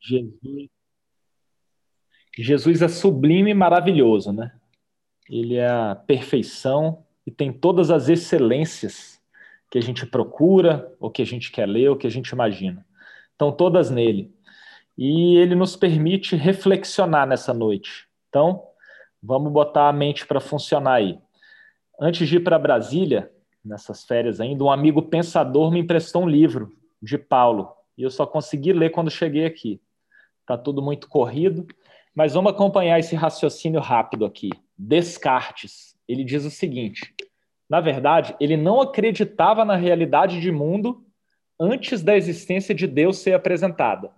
Jesus. Jesus é sublime e maravilhoso, né? Ele é a perfeição e tem todas as excelências que a gente procura, ou que a gente quer ler, ou que a gente imagina. Estão todas nele. E ele nos permite reflexionar nessa noite. Então, vamos botar a mente para funcionar aí. Antes de ir para Brasília, nessas férias ainda, um amigo pensador me emprestou um livro de Paulo, e eu só consegui ler quando cheguei aqui. Está tudo muito corrido, mas vamos acompanhar esse raciocínio rápido aqui. Descartes, ele diz o seguinte: na verdade, ele não acreditava na realidade de mundo antes da existência de Deus ser apresentada.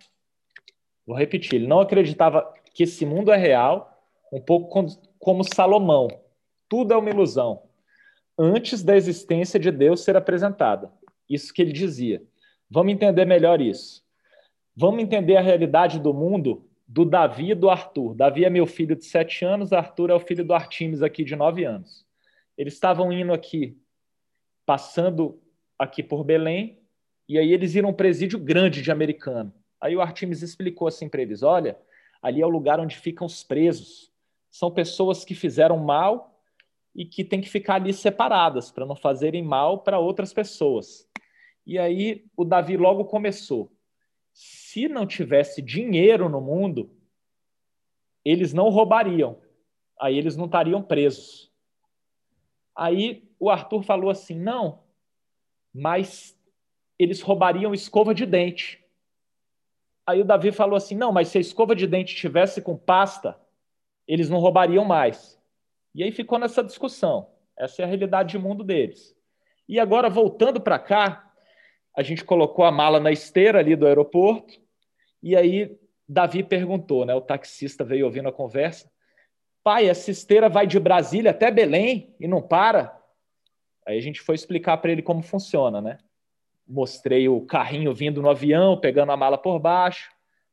Vou repetir, ele não acreditava que esse mundo é real, um pouco como Salomão. Tudo é uma ilusão. Antes da existência de Deus ser apresentada. Isso que ele dizia. Vamos entender melhor isso. Vamos entender a realidade do mundo do Davi e do Arthur. Davi é meu filho de sete anos, Arthur é o filho do Artimes aqui de nove anos. Eles estavam indo aqui, passando aqui por Belém, e aí eles viram um presídio grande de americano. Aí o Artimes explicou assim para eles: olha, ali é o lugar onde ficam os presos. São pessoas que fizeram mal e que têm que ficar ali separadas para não fazerem mal para outras pessoas. E aí o Davi logo começou. Se não tivesse dinheiro no mundo, eles não roubariam. Aí eles não estariam presos. Aí o Arthur falou assim: não, mas eles roubariam escova de dente. Aí o Davi falou assim: não, mas se a escova de dente tivesse com pasta, eles não roubariam mais. E aí ficou nessa discussão. Essa é a realidade de mundo deles. E agora, voltando para cá, a gente colocou a mala na esteira ali do aeroporto, e aí Davi perguntou, né? O taxista veio ouvindo a conversa. Pai, essa esteira vai de Brasília até Belém e não para? Aí a gente foi explicar para ele como funciona, né? Mostrei o carrinho vindo no avião, pegando a mala por baixo,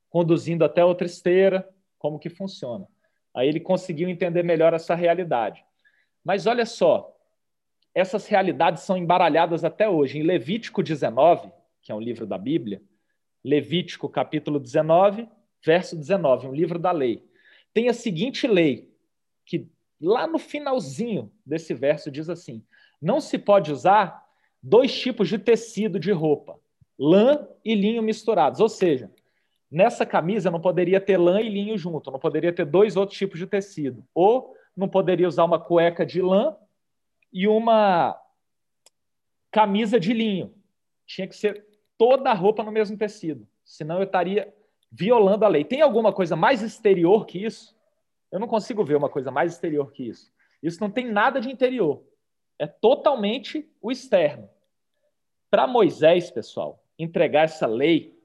conduzindo até outra esteira, como que funciona. Aí ele conseguiu entender melhor essa realidade. Mas olha só, essas realidades são embaralhadas até hoje. Em Levítico 19, que é um livro da Bíblia, Levítico capítulo 19, verso 19, um livro da lei, tem a seguinte lei, que lá no finalzinho desse verso diz assim: não se pode usar dois tipos de tecido de roupa, lã e linho misturados. Ou seja, nessa camisa não poderia ter lã e linho junto, não poderia ter dois outros tipos de tecido. Ou não poderia usar uma cueca de lã e uma camisa de linho. Tinha que ser toda a roupa no mesmo tecido, senão eu estaria violando a lei. Tem alguma coisa mais exterior que isso? Eu não consigo ver uma coisa mais exterior que isso. Isso não tem nada de interior. É totalmente o externo. Para Moisés, pessoal, entregar essa lei,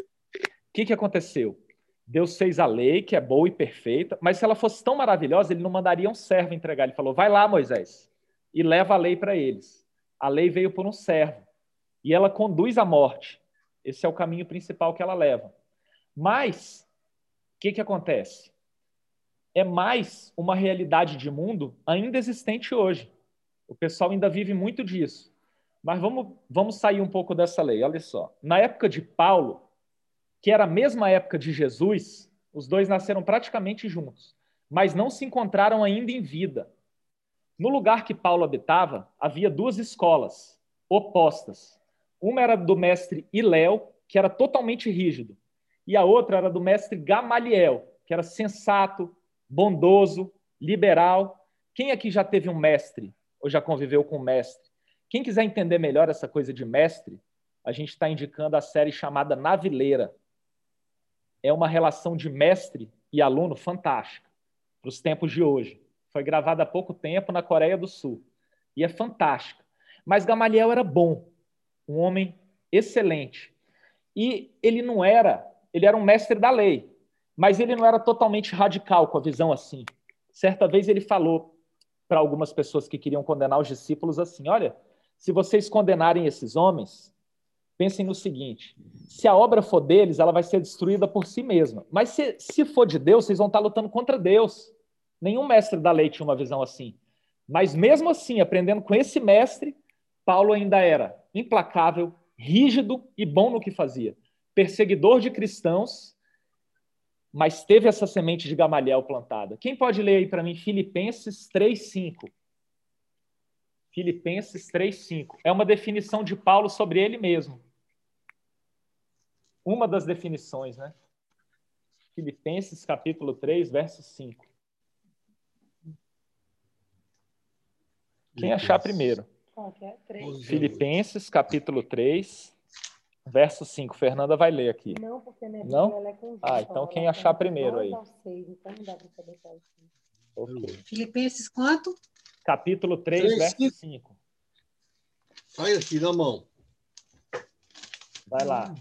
o que, que aconteceu? Deus fez a lei, que é boa e perfeita, mas se ela fosse tão maravilhosa, ele não mandaria um servo entregar. Ele falou: vai lá, Moisés, e leva a lei para eles. A lei veio por um servo e ela conduz à morte. Esse é o caminho principal que ela leva. Mas o que, que acontece? É mais uma realidade de mundo ainda existente hoje. O pessoal ainda vive muito disso. Mas vamos, vamos sair um pouco dessa lei. Olha só. Na época de Paulo, que era a mesma época de Jesus, os dois nasceram praticamente juntos, mas não se encontraram ainda em vida. No lugar que Paulo habitava, havia duas escolas opostas. Uma era do mestre Iléu, que era totalmente rígido, e a outra era do mestre Gamaliel, que era sensato, bondoso, liberal. Quem aqui já teve um mestre ou já conviveu com um mestre? Quem quiser entender melhor essa coisa de mestre, a gente está indicando a série chamada Navileira. É uma relação de mestre e aluno fantástica para os tempos de hoje. Foi gravada há pouco tempo na Coreia do Sul. E é fantástica. Mas Gamaliel era bom, um homem excelente. E ele não era, ele era um mestre da lei, mas ele não era totalmente radical com a visão assim. Certa vez ele falou para algumas pessoas que queriam condenar os discípulos assim: olha, se vocês condenarem esses homens, pensem no seguinte: se a obra for deles, ela vai ser destruída por si mesma. Mas se, se for de Deus, vocês vão estar lutando contra Deus. Nenhum mestre da lei tinha uma visão assim. Mas mesmo assim, aprendendo com esse mestre, Paulo ainda era implacável, rígido e bom no que fazia. perseguidor de cristãos, mas teve essa semente de Gamaliel plantada. Quem pode ler aí para mim Filipenses 3:5? Filipenses 3:5. É uma definição de Paulo sobre ele mesmo. Uma das definições, né? Filipenses capítulo 3, verso 5. Quem achar primeiro? Filipenses capítulo 3, verso 5. Fernanda vai ler aqui. Não, porque minha Não? ela é com Ah, então quem achar primeiro aí. Então não dá para saber qual é o cinco. Ok. Filipenses quanto? Capítulo 3, Três, verso cinco. 5. Olha aqui na mão. Vai lá.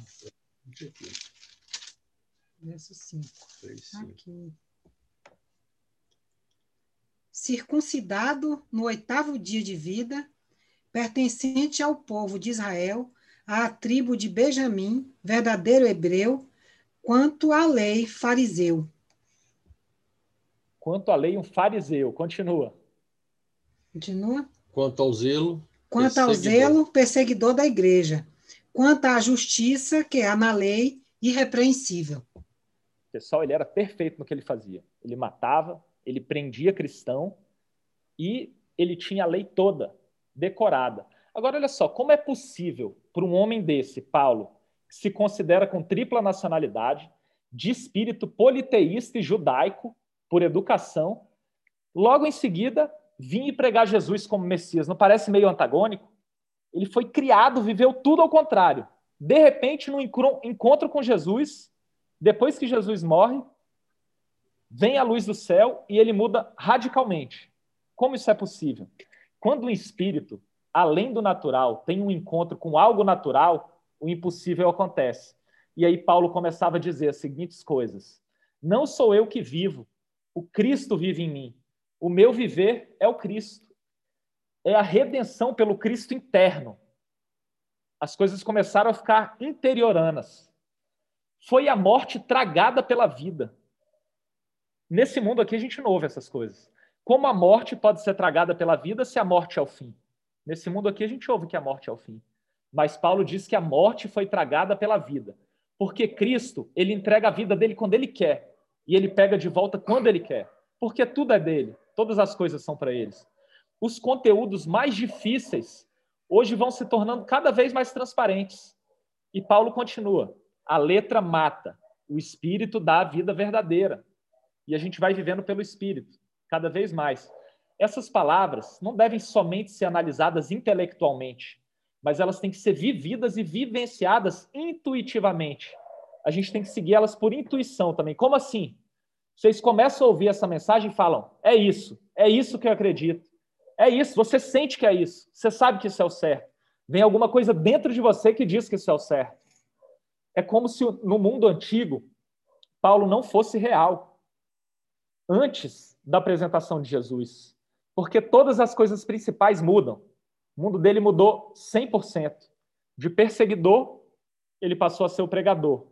Verso 5. Três, cinco. Aqui. Circuncidado no oitavo dia de vida, pertencente ao povo de Israel, à tribo de Benjamim, verdadeiro hebreu, quanto à lei fariseu. Quanto à lei, um fariseu. Continua. Continua? Quanto ao zelo, Quanto ao Perseguidor. zelo, perseguidor da igreja. Quanto à justiça, que há na lei, irrepreensível. pessoal, ele era perfeito no que ele fazia. Ele matava, ele prendia cristão e ele tinha a lei toda decorada. Agora, olha só, como é possível para um homem desse, Paulo, que se considera com tripla nacionalidade, de espírito politeísta e judaico, por educação, logo em seguida vir e pregar Jesus como Messias? Não parece meio antagônico? Ele foi criado, viveu tudo ao contrário. De repente, no encontro com Jesus, depois que Jesus morre, vem a luz do céu e ele muda radicalmente. Como isso é possível? Quando um espírito, além do natural, tem um encontro com algo natural, o impossível acontece. E aí Paulo começava a dizer as seguintes coisas: Não sou eu que vivo, o Cristo vive em mim. O meu viver é o Cristo. É a redenção pelo Cristo interno. As coisas começaram a ficar interioranas. Foi a morte tragada pela vida. Nesse mundo aqui a gente não ouve essas coisas. Como a morte pode ser tragada pela vida se a morte é o fim? Nesse mundo aqui a gente ouve que a morte é o fim. Mas Paulo diz que a morte foi tragada pela vida. Porque Cristo, ele entrega a vida dele quando ele quer. E ele pega de volta quando ele quer. Porque tudo é dele. Todas as coisas são para eles. Os conteúdos mais difíceis hoje vão se tornando cada vez mais transparentes. E Paulo continua: a letra mata, o espírito dá a vida verdadeira. E a gente vai vivendo pelo espírito, cada vez mais. Essas palavras não devem somente ser analisadas intelectualmente, mas elas têm que ser vividas e vivenciadas intuitivamente. A gente tem que seguir elas por intuição também. Como assim? Vocês começam a ouvir essa mensagem e falam: é isso, é isso que eu acredito. É isso, você sente que é isso, você sabe que isso é o certo. Vem alguma coisa dentro de você que diz que isso é o certo. É como se no mundo antigo Paulo não fosse real antes da apresentação de Jesus, porque todas as coisas principais mudam. O mundo dele mudou 100%. De perseguidor, ele passou a ser o pregador.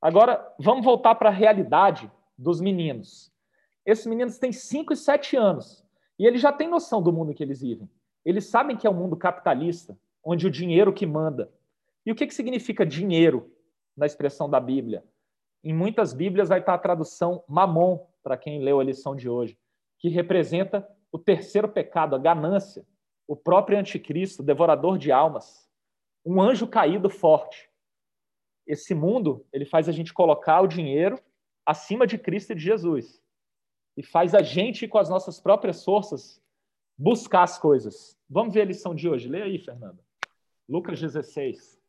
Agora, vamos voltar para a realidade dos meninos. Esses meninos têm 5 e 7 anos e eles já têm noção do mundo que eles vivem. Eles sabem que é um mundo capitalista, onde o dinheiro que manda. E o que, que significa dinheiro na expressão da Bíblia? Em muitas Bíblias vai estar a tradução mamon, para quem leu a lição de hoje, que representa o terceiro pecado, a ganância, o próprio anticristo, devorador de almas, um anjo caído forte. Esse mundo, ele faz a gente colocar o dinheiro acima de Cristo e de Jesus. E faz a gente, com as nossas próprias forças, buscar as coisas. Vamos ver a lição de hoje. Lê aí, Fernanda. Lucas 16.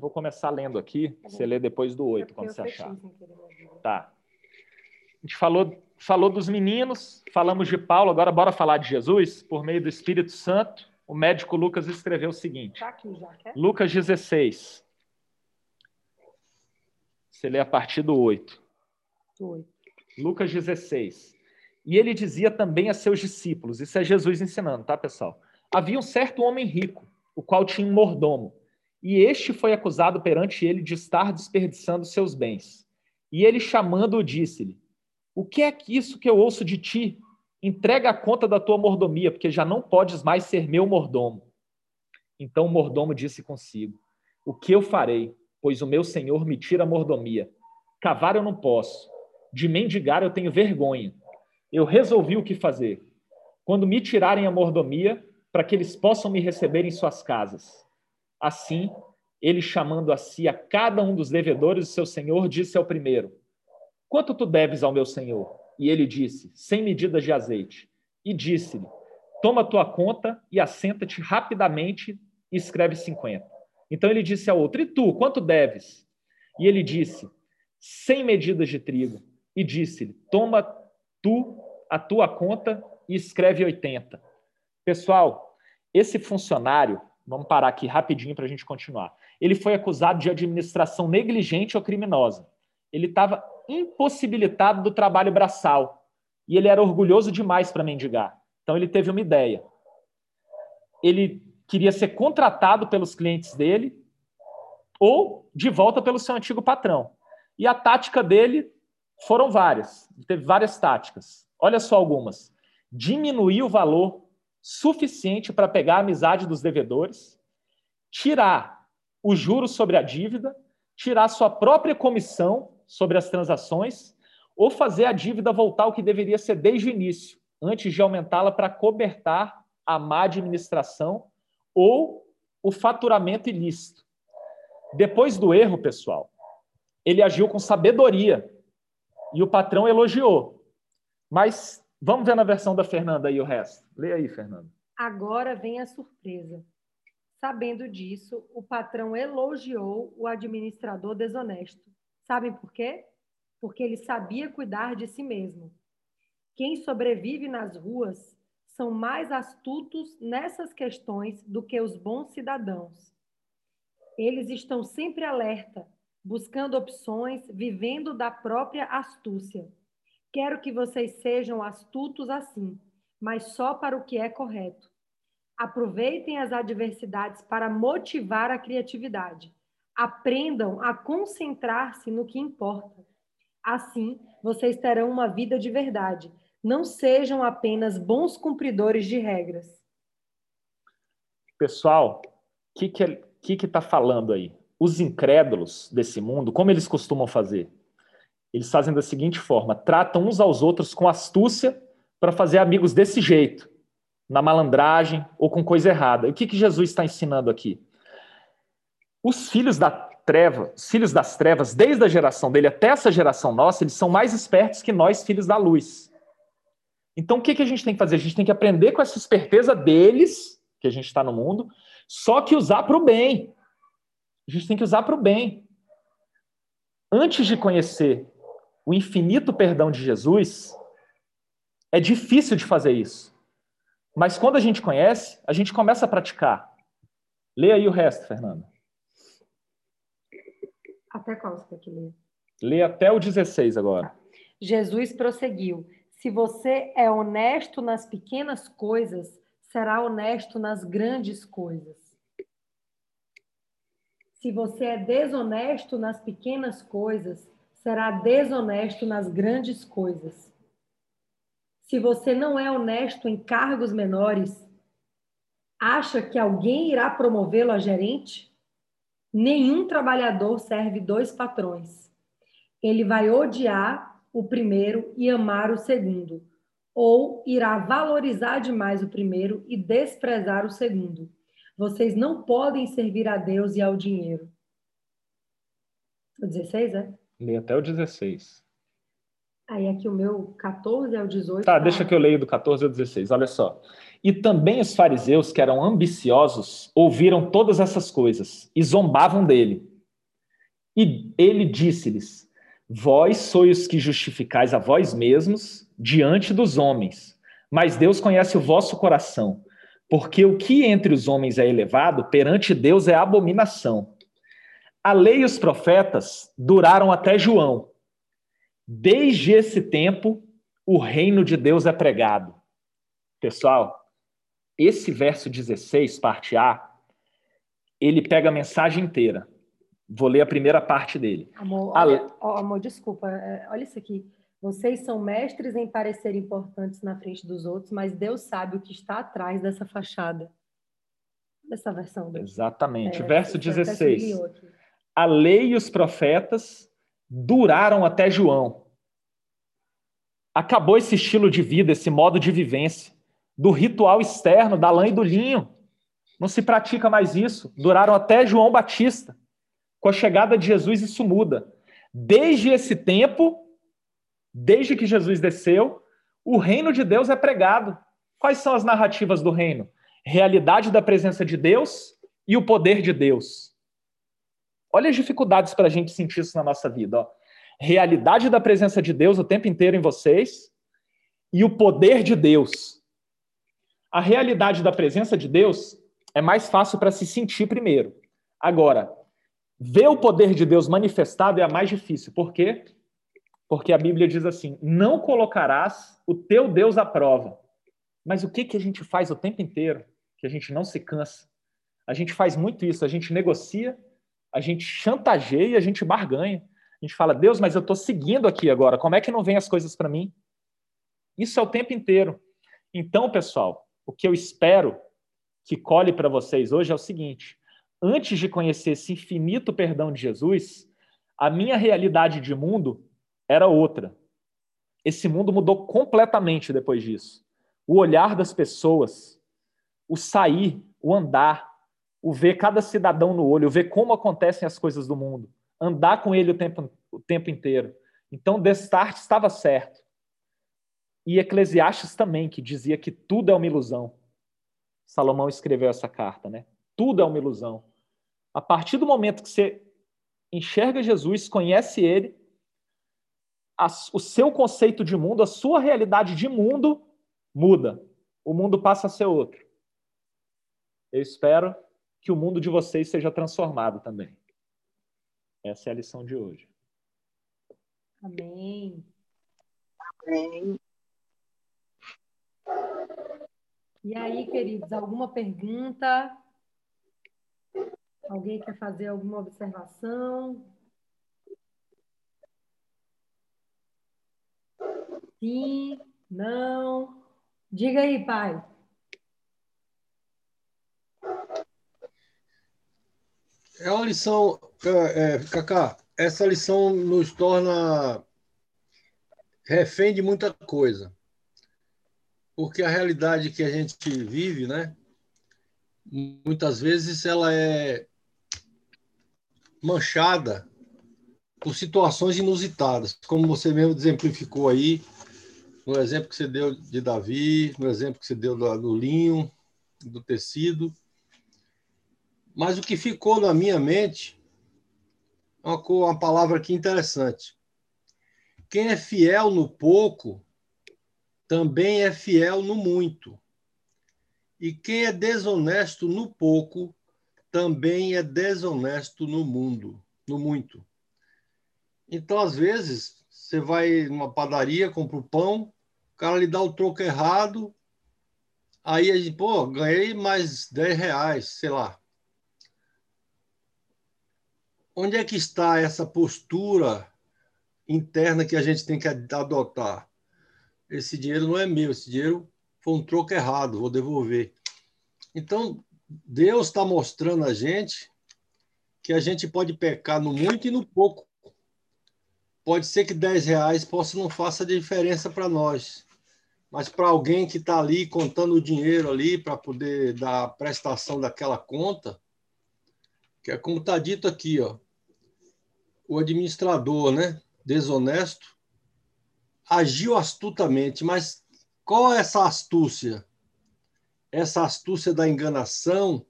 Eu vou começar lendo aqui, você lê depois do 8, quando você achar. Tá. A gente falou, falou dos meninos, falamos de Paulo, agora bora falar de Jesus, por meio do Espírito Santo. O médico Lucas escreveu o seguinte: Tá aqui já, quer? Lucas 16. Você lê a partir do 8. Oito. Lucas 16. E ele dizia também a seus discípulos, isso é Jesus ensinando, tá, pessoal? Havia um certo homem rico, o qual tinha um mordomo, E este foi acusado perante ele de estar desperdiçando seus bens. E ele, chamando-o, disse-lhe: O que é que isso que eu ouço de ti? Entrega a conta da tua mordomia, porque já não podes mais ser meu mordomo. Então o mordomo disse consigo: O que eu farei? Pois o meu senhor me tira a mordomia. Cavar eu não posso. De mendigar eu tenho vergonha. Eu resolvi o que fazer. Quando me tirarem a mordomia, para que eles possam me receber em suas casas. Assim, ele chamando a si a cada um dos devedores do seu senhor, disse ao primeiro: Quanto tu deves ao meu senhor? E ele disse: Cem medidas de azeite. E disse-lhe: Toma tua conta e assenta-te rapidamente e escreve cinquenta. Então ele disse ao outro: E tu, quanto deves? E ele disse: Cem medidas de trigo. E disse-lhe: Toma tu a tua conta e escreve oitenta. Pessoal, esse funcionário, vamos parar aqui rapidinho para a gente continuar. Ele foi acusado de administração negligente ou criminosa. Ele estava impossibilitado do trabalho braçal e ele era orgulhoso demais para mendigar. Então ele teve uma ideia. Ele queria ser contratado pelos clientes dele ou de volta pelo seu antigo patrão. E a tática dele foram várias. Ele teve várias táticas. Olha só algumas. Diminuir o valor suficiente para pegar a amizade dos devedores, tirar o juros sobre a dívida, tirar sua própria comissão sobre as transações ou fazer a dívida voltar ao que deveria ser desde o início, antes de aumentá-la para cobertar a má administração ou o faturamento ilícito. Depois do erro, pessoal, ele agiu com sabedoria e o patrão elogiou. Mas vamos ver na versão da Fernanda aí o resto. Lê aí, Fernanda. Agora vem a surpresa. Sabendo disso, o patrão elogiou o administrador desonesto. Sabem por quê? Porque ele sabia cuidar de si mesmo. Quem sobrevive nas ruas são mais astutos nessas questões do que os bons cidadãos. Eles estão sempre alerta, buscando opções, vivendo da própria astúcia. Quero que vocês sejam astutos assim, mas só para o que é correto. Aproveitem as adversidades para motivar a criatividade. Aprendam a concentrar-se no que importa. Assim, vocês terão uma vida de verdade, não sejam apenas bons cumpridores de regras. Pessoal, o que que que que está falando aí? Os incrédulos desse mundo, como eles costumam fazer? Eles fazem da seguinte forma: tratam uns aos outros com astúcia para fazer amigos desse jeito, na malandragem ou com coisa errada. O que, que Jesus está ensinando aqui? Os filhos da treva, os filhos das trevas, desde a geração dele até essa geração nossa, eles são mais espertos que nós, filhos da luz. Então, o que, que a gente tem que fazer? A gente tem que aprender com essa esperteza deles, que a gente está no mundo, só que usar para o bem. A gente tem que usar para o bem. Antes de conhecer o infinito perdão de Jesus, é difícil de fazer isso. Mas quando a gente conhece, a gente começa a praticar. Lê aí o resto, Fernanda. Até qual você quer que ler? Lê até o 16 agora. Jesus prosseguiu. Se você é honesto nas pequenas coisas, será honesto nas grandes coisas. Se você é desonesto nas pequenas coisas, será desonesto nas grandes coisas. Se você não é honesto em cargos menores, acha que alguém irá promovê-lo a gerente? Nenhum trabalhador serve dois patrões. Ele vai odiar o primeiro e amar o segundo, ou irá valorizar demais o primeiro e desprezar o segundo. Vocês não podem servir a Deus e ao dinheiro. O 16, é? Lê até o 16. Aí aqui o meu 14 ao 18. Tá, deixa que eu leio do 14 ao 16. Olha só. E também os fariseus, que eram ambiciosos, ouviram todas essas coisas e zombavam dele. E ele disse-lhes: Vós sois os que justificais a vós mesmos diante dos homens, mas Deus conhece o vosso coração, porque o que entre os homens é elevado, perante Deus é abominação. A lei e os profetas duraram até João. Desde esse tempo, o reino de Deus é pregado. Pessoal, esse verso 16, parte A, ele pega a mensagem inteira. Vou ler a primeira parte dele. Amor, A- amor, desculpa, é, olha isso aqui. Vocês são mestres em parecer importantes na frente dos outros, mas Deus sabe o que está atrás dessa fachada. Dessa versão. do- Exatamente. é, Verso você até 16. sublinhou aqui. A lei e os profetas duraram até João. Acabou esse estilo de vida, esse modo de vivência, do ritual externo, da lã e do linho. Não se pratica mais isso. Duraram até João Batista. Com a chegada de Jesus, isso muda. Desde esse tempo, desde que Jesus desceu, o reino de Deus é pregado. Quais são as narrativas do reino? Realidade da presença de Deus e o poder de Deus. Olha as dificuldades para a gente sentir isso na nossa vida. Ó. Realidade da presença de Deus o tempo inteiro em vocês e o poder de Deus. A realidade da presença de Deus é mais fácil para se sentir primeiro. Agora, ver o poder de Deus manifestado é a mais difícil. Por quê? Porque a Bíblia diz assim: não colocarás o teu Deus à prova. Mas o que, que a gente faz o tempo inteiro? Que a gente não se cansa. A gente faz muito isso, a gente negocia, a gente chantageia, a gente barganha. A gente fala, Deus, mas eu estou seguindo aqui agora, como é que não vem as coisas para mim? Isso é o tempo inteiro. Então, pessoal, o que eu espero que colhe para vocês hoje é o seguinte: antes de conhecer esse infinito perdão de Jesus, a minha realidade de mundo era outra. Esse mundo mudou completamente depois disso. O olhar das pessoas, o sair, o andar, o ver cada cidadão no olho, o ver como acontecem as coisas do mundo, andar com ele o tempo, o tempo inteiro. Então, Descartes estava certo. E Eclesiastes também, que dizia que tudo é uma ilusão. Salomão escreveu essa carta, né? Tudo é uma ilusão. A partir do momento que você enxerga Jesus, conhece ele, a- o seu conceito de mundo, a sua realidade de mundo muda. O mundo passa a ser outro. Eu espero que o mundo de vocês seja transformado também. Essa é a lição de hoje. Amém. E aí, queridos, alguma pergunta? Alguém quer fazer alguma observação? Sim, não. Diga aí, pai. É uma lição, é, Cacá, essa lição nos torna refém de muita coisa. Porque a realidade que a gente vive, né? Muitas vezes ela é manchada por situações inusitadas, como você mesmo exemplificou aí, no exemplo que você deu de Davi, no exemplo que você deu do, do linho, do tecido. Mas o que ficou na minha mente é uma, uma palavra aqui interessante. Quem é fiel no pouco, também é fiel no muito. E quem é desonesto no pouco, também é desonesto no mundo, no muito. Então, às vezes, você vai numa padaria, compra o pão, o cara lhe dá o troco errado, aí a gente, pô, ganhei mais 10 reais, sei lá. Onde é que está essa postura interna que a gente tem que adotar? Esse dinheiro não é meu, esse dinheiro foi um troco errado, vou devolver. Então, Deus está mostrando a gente que a gente pode pecar no muito e no pouco. Pode ser que 10 reais possa não faça diferença para nós, mas para alguém que está ali contando o dinheiro ali para poder dar a prestação daquela conta, que é como está dito aqui, ó, o administrador, né, desonesto, agiu astutamente, mas qual é essa astúcia? Essa astúcia da enganação,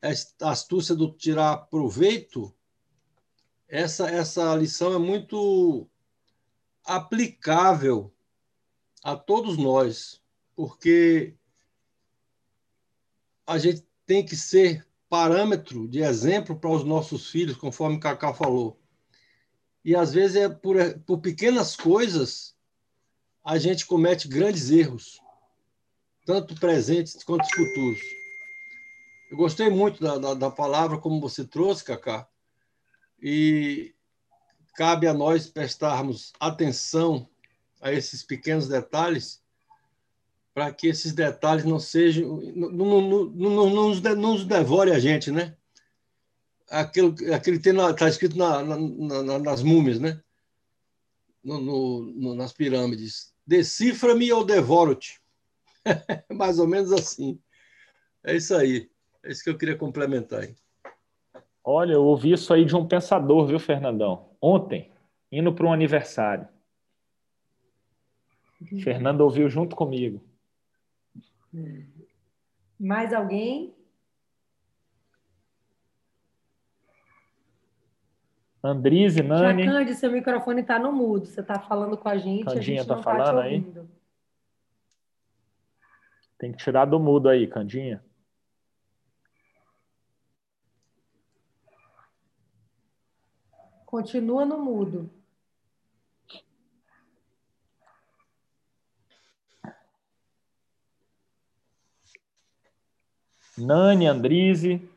essa astúcia do tirar proveito, essa, essa lição é muito aplicável a todos nós, porque a gente tem que ser parâmetro de exemplo para os nossos filhos, conforme Cacá falou. E às vezes é por, por pequenas coisas a gente comete grandes erros, tanto presentes quanto futuros. Eu gostei muito da, da, da palavra como você trouxe, Cacá, e cabe a nós prestarmos atenção a esses pequenos detalhes para que esses detalhes não sejam não, não, não, não, nos, não nos devore a gente, né? Aquilo, aquele está escrito na, na, na, nas múmias, né? No, no, nas pirâmides. Decifra-me ou devoro-te. Mais ou menos assim. É isso aí. É isso que eu queria complementar aí. Olha, eu ouvi isso aí de um pensador, viu, Fernandão? Ontem, indo para um aniversário. Fernando ouviu junto comigo. Mais alguém? Andrise, Nani. Jacande, seu microfone está no mudo. Você está falando com a gente, Candinha gente tá está falando tá aí? Tem que tirar do mudo aí, Candinha. Continua no mudo. Nani, Andrise,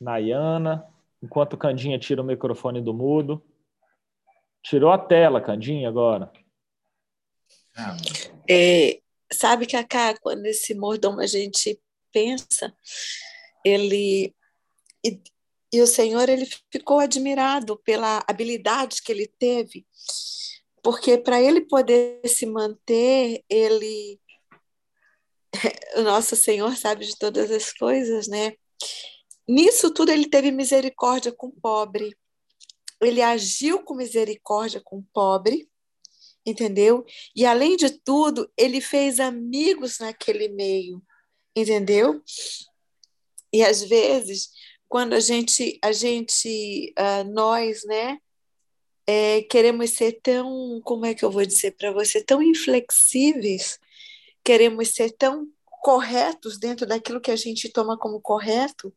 Nayana, enquanto Candinha tira o microfone do mudo. Tirou a tela, Candinha, agora. É, sabe, Cacá, quando esse mordomo a gente pensa, ele. E, e o Senhor ele ficou admirado pela habilidade que ele teve, porque para ele poder se manter, ele o nosso Senhor sabe de todas as coisas, né? Nisso tudo ele teve misericórdia com o pobre. Ele agiu com misericórdia com o pobre, entendeu? E além de tudo, ele fez amigos naquele meio, entendeu? E às vezes, quando a gente, a gente, uh, nós, né, é, queremos ser tão, como é que eu vou dizer para você, tão inflexíveis queremos ser tão corretos dentro daquilo que a gente toma como correto.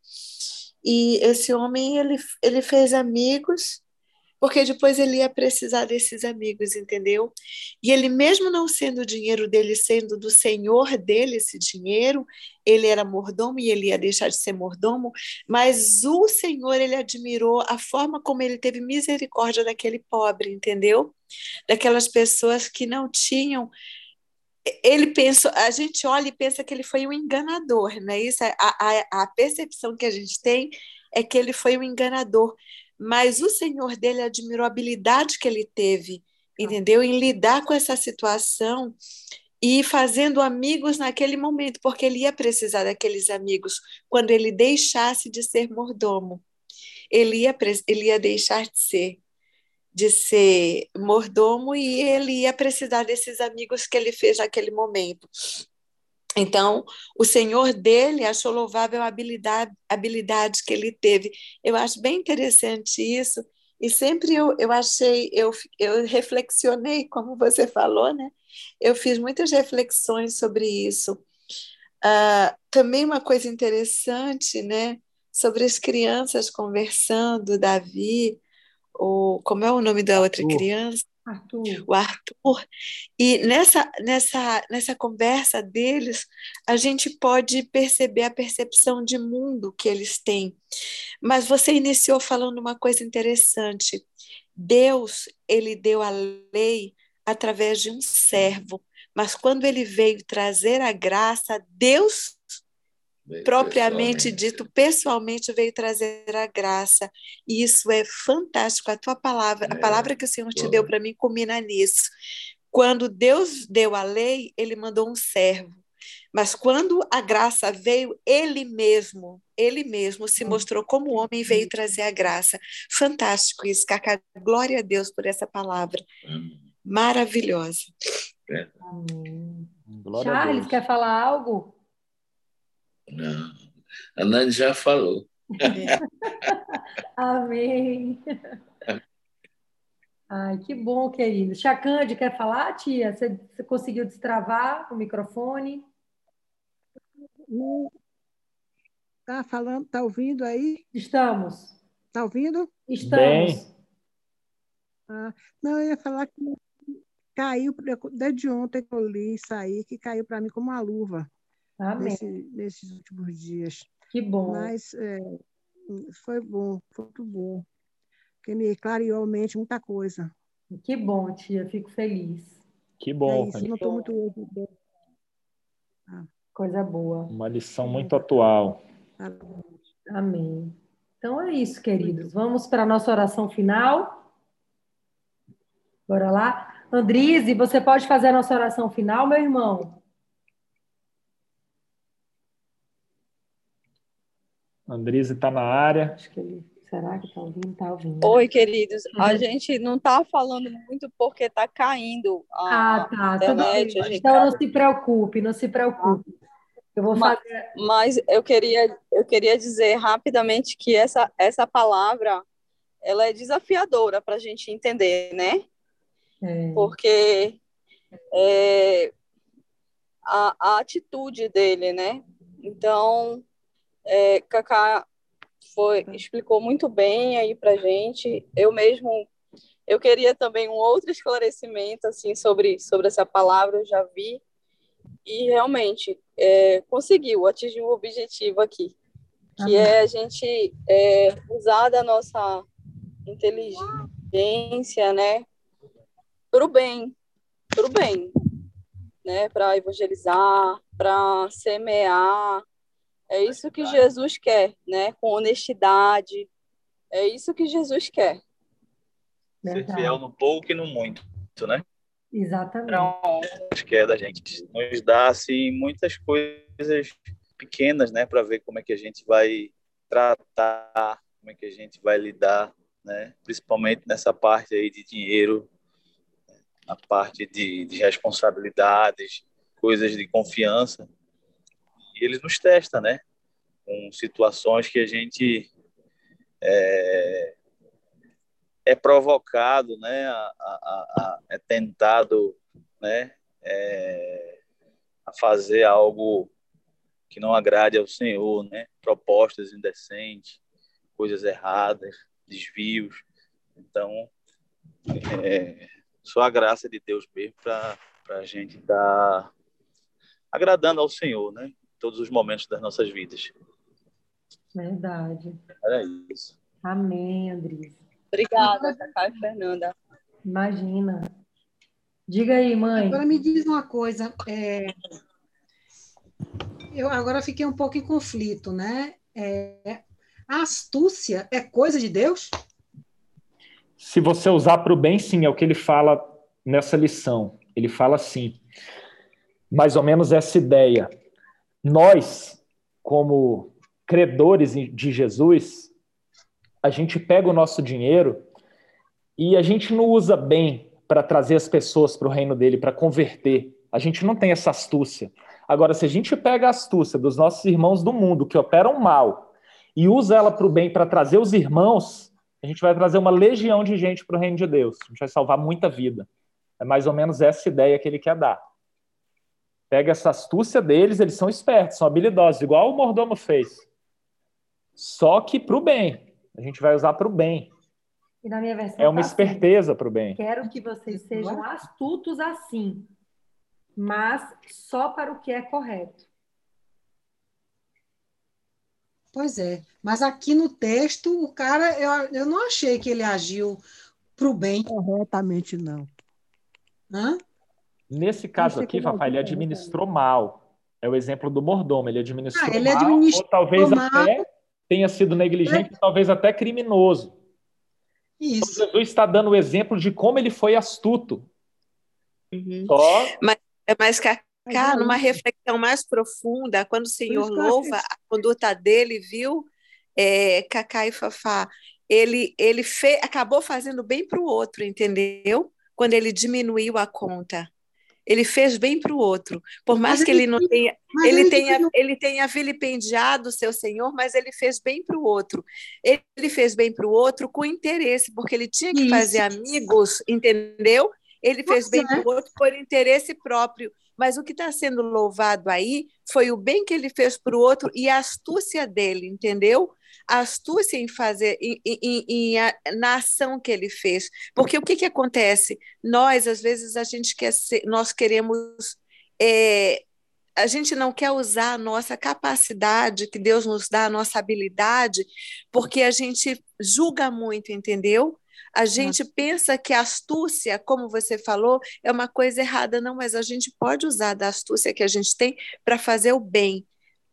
E esse homem, ele, ele fez amigos, porque depois ele ia precisar desses amigos, entendeu? E ele, mesmo não sendo o dinheiro dele, sendo do senhor dele esse dinheiro, ele era mordomo e ele ia deixar de ser mordomo, mas o senhor, ele admirou a forma como ele teve misericórdia daquele pobre, entendeu? Daquelas pessoas que não tinham ele pensa, a gente olha e pensa que ele foi um enganador, não é isso? A, a, a percepção que a gente tem é que ele foi um enganador, mas o Senhor dele admirou a habilidade que ele teve, entendeu? Em lidar com essa situação e fazendo amigos naquele momento, porque ele ia precisar daqueles amigos quando ele deixasse de ser mordomo. Ele ia, ele ia deixar de ser de ser mordomo e ele ia precisar desses amigos que ele fez naquele momento. Então, o senhor dele achou louvável a habilidade, habilidade que ele teve. Eu acho bem interessante isso. E sempre eu, eu achei, eu, eu reflexionei, como você falou, né? Eu fiz muitas reflexões sobre isso. Uh, também uma coisa interessante, né? Sobre as crianças conversando, Davi, o, como é o nome da outra Arthur. criança? Arthur. O Arthur. E nessa, nessa, nessa conversa deles, a gente pode perceber a percepção de mundo que eles têm. Mas você iniciou falando uma coisa interessante. Deus, ele deu a lei através de um servo, mas quando ele veio trazer a graça, Deus propriamente dito, pessoalmente veio trazer a graça. E isso é fantástico. A tua palavra, é, a palavra que o Senhor te deu para mim, combina nisso. Quando Deus deu a lei, ele mandou um servo. Mas quando a graça veio, ele mesmo, ele mesmo se hum. mostrou como homem e veio trazer a graça. Fantástico isso, Cacá. Glória a Deus por essa palavra. Maravilhosa. Amém. Charles, quer falar algo? Não, a Nani já falou. Amém. Ai, que bom, querido. Chacande, quer falar, tia? Você, você conseguiu destravar o microfone? Está falando, está ouvindo aí? Estamos. Está ouvindo? Estamos. Ah, não, eu ia falar que caiu, desde ontem que eu li isso aí, que caiu para mim como uma luva nesse, nesses últimos dias. Que bom. Mas é, foi bom, foi muito bom. Porque me clareou a mente muita coisa. Que bom, tia. Fico feliz. Que bom. é isso, não estou muito Coisa boa. Uma lição muito atual. Amém. Então é isso, queridos. Vamos para a nossa oração final. Bora lá. Andrize, você pode fazer a nossa oração final, meu irmão? Andrize está na área. Acho que ele. Será que está ouvindo? Está ouvindo. Oi, queridos. A Uhum. gente não está falando muito porque está caindo Ah, a tá. Tudo internet. a Então não se preocupe, não se preocupe. Eu vou Mas- fazer. Mas eu queria, eu queria dizer rapidamente que essa, essa palavra ela é desafiadora para a gente entender, né? É, Porque é, a, a atitude dele, né? Então, é, Cacá foi, explicou muito bem aí para gente. Eu mesmo, eu queria também um outro esclarecimento assim sobre, sobre essa palavra, eu já vi. E realmente é, conseguiu atingir um objetivo aqui, que é a gente é, usar da nossa inteligência, né, para o bem, para o bem, né, para evangelizar, para semear. É isso que Jesus quer, né, com honestidade. É isso que Jesus quer. Ser fiel no pouco e no muito, né? Exatamente. Acho que é da gente. Nos dá, assim, muitas coisas pequenas, né? Para ver como é que a gente vai tratar, como é que a gente vai lidar, né? Principalmente nessa parte aí de dinheiro, a parte de, de responsabilidades, coisas de confiança. E ele nos testa, né? Com situações que a gente é, é provocado, né? A, a, a, é tentado, né? É, a fazer algo que não agrade ao Senhor, né? Propostas indecentes, coisas erradas, desvios. Então, é, só a graça de Deus mesmo para a gente estar tá agradando ao Senhor, né? Em todos os momentos das nossas vidas. Verdade. Era isso. Amém, Andrés. Obrigada, Cacá e Fernanda. Imagina. Diga aí, mãe. Agora me diz uma coisa. é, Eu agora fiquei um pouco em conflito, né? É, A astúcia é coisa de Deus? Se você usar para o bem, sim, é o que ele fala nessa lição. Ele fala assim, mais ou menos essa ideia. Nós, como credores de Jesus, a gente pega o nosso dinheiro e a gente não usa bem para trazer as pessoas para o reino dele, para converter. A gente não tem essa astúcia. Agora, se a gente pega a astúcia dos nossos irmãos do mundo que operam mal e usa ela para o bem, para trazer os irmãos, a gente vai trazer uma legião de gente para o reino de Deus. A gente vai salvar muita vida. É mais ou menos essa ideia que ele quer dar. Pega essa astúcia deles, eles são espertos, são habilidosos, igual o mordomo fez. Só que para o bem. A gente vai usar para o bem. E na minha versão É uma tá assim, esperteza para o bem. Quero que vocês sejam astutos assim, mas só para o que é correto. Pois é. Mas aqui no texto, o cara, eu, eu não achei que ele agiu para o bem. Corretamente, não. Hã? Nesse caso aqui, que não, Fafá, ele não, administrou mal. É o exemplo do mordomo, ele administrou Ah, ele mal, administrou ou talvez mal. até tenha sido negligente, talvez até criminoso. Então, Isso. Jesus está dando o exemplo de como ele foi astuto. Uhum. Só Mas, Cacá, Mas é numa reflexão mais profunda, quando o Senhor louva a conduta dele, viu, é, Cacá e Fafá, ele, ele fe, acabou fazendo bem para o outro, entendeu? Quando ele diminuiu a conta. Ele fez bem para o outro. Por mais Mas que ele ele não tenha, ele ele tenha, ele tenha vilipendiado o seu Senhor, mas ele fez bem para o outro. Ele fez bem para o outro com interesse, porque ele tinha que Isso. fazer amigos, entendeu? Ele fez bem é. para o outro por interesse próprio. Mas o que está sendo louvado aí foi o bem que ele fez para o outro e a astúcia dele, entendeu? A astúcia em fazer, em, em- em- a- na ação que ele fez. Porque o que, que acontece? Nós, às vezes, a gente quer ser, nós queremos é, a gente não quer usar a nossa capacidade que Deus nos dá, a nossa habilidade, porque a gente julga muito, entendeu? A gente pensa que a astúcia, como você falou, é uma coisa errada, não, mas a gente pode usar da astúcia que a gente tem para fazer o bem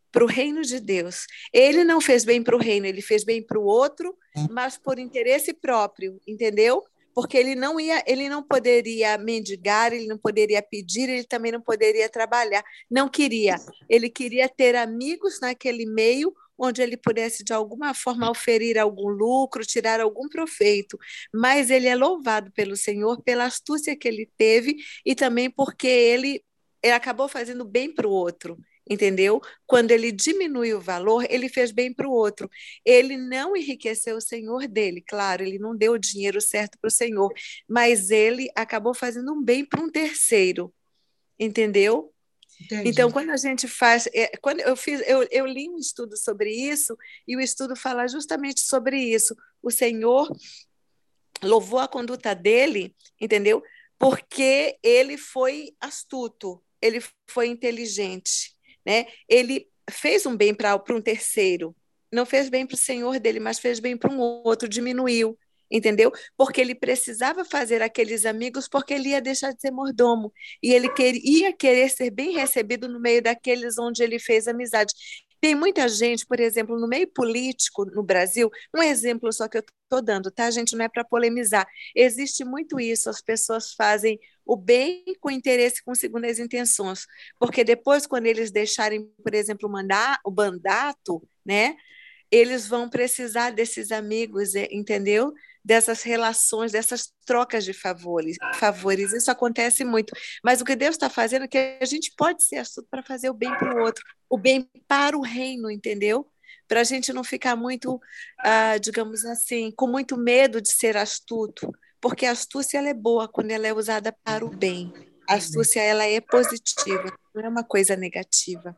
para o reino de Deus. Ele não fez bem para o reino, ele fez bem para o outro, hum. mas por interesse próprio, entendeu? porque ele não ia, ele não poderia mendigar, ele não poderia pedir, ele também não poderia trabalhar, não queria. Ele queria ter amigos naquele meio onde ele pudesse de alguma forma oferir algum lucro, tirar algum proveito. Mas ele é louvado pelo Senhor pela astúcia que ele teve e também porque ele, ele acabou fazendo bem para o outro entendeu? Quando ele diminui o valor, ele fez bem para o outro. Ele não enriqueceu o senhor dele, claro, ele não deu o dinheiro certo para o senhor, mas ele acabou fazendo um bem para um terceiro, entendeu? Entendi. Então, quando a gente faz, é, quando eu fiz, eu, eu li um estudo sobre isso e o estudo fala justamente sobre isso. O Senhor louvou a conduta dele, entendeu? Porque ele foi astuto, ele foi inteligente né? Ele fez um bem para um terceiro, não fez bem para o senhor dele, mas fez bem para um outro, diminuiu, entendeu? Porque ele precisava fazer aqueles amigos, porque ele ia deixar de ser mordomo e ele queria querer ser bem recebido no meio daqueles onde ele fez amizade. Tem muita gente, por exemplo, no meio político no Brasil, um exemplo só que eu estou dando, tá, gente? Não é para polemizar. Existe muito isso, as pessoas fazem o bem com interesse com segundas intenções, porque depois, quando eles deixarem, por exemplo, mandar o mandato, né? Eles vão precisar desses amigos, entendeu? Dessas relações, dessas trocas de favores. favores. Isso acontece muito. Mas o que Deus está fazendo é que a gente pode ser astuto para fazer o bem para o outro, o bem para o reino, entendeu? Para a gente não ficar muito, ah, digamos assim, com muito medo de ser astuto, porque a astúcia ela é boa quando ela é usada para o bem. A astúcia ela é positiva, não é uma coisa negativa.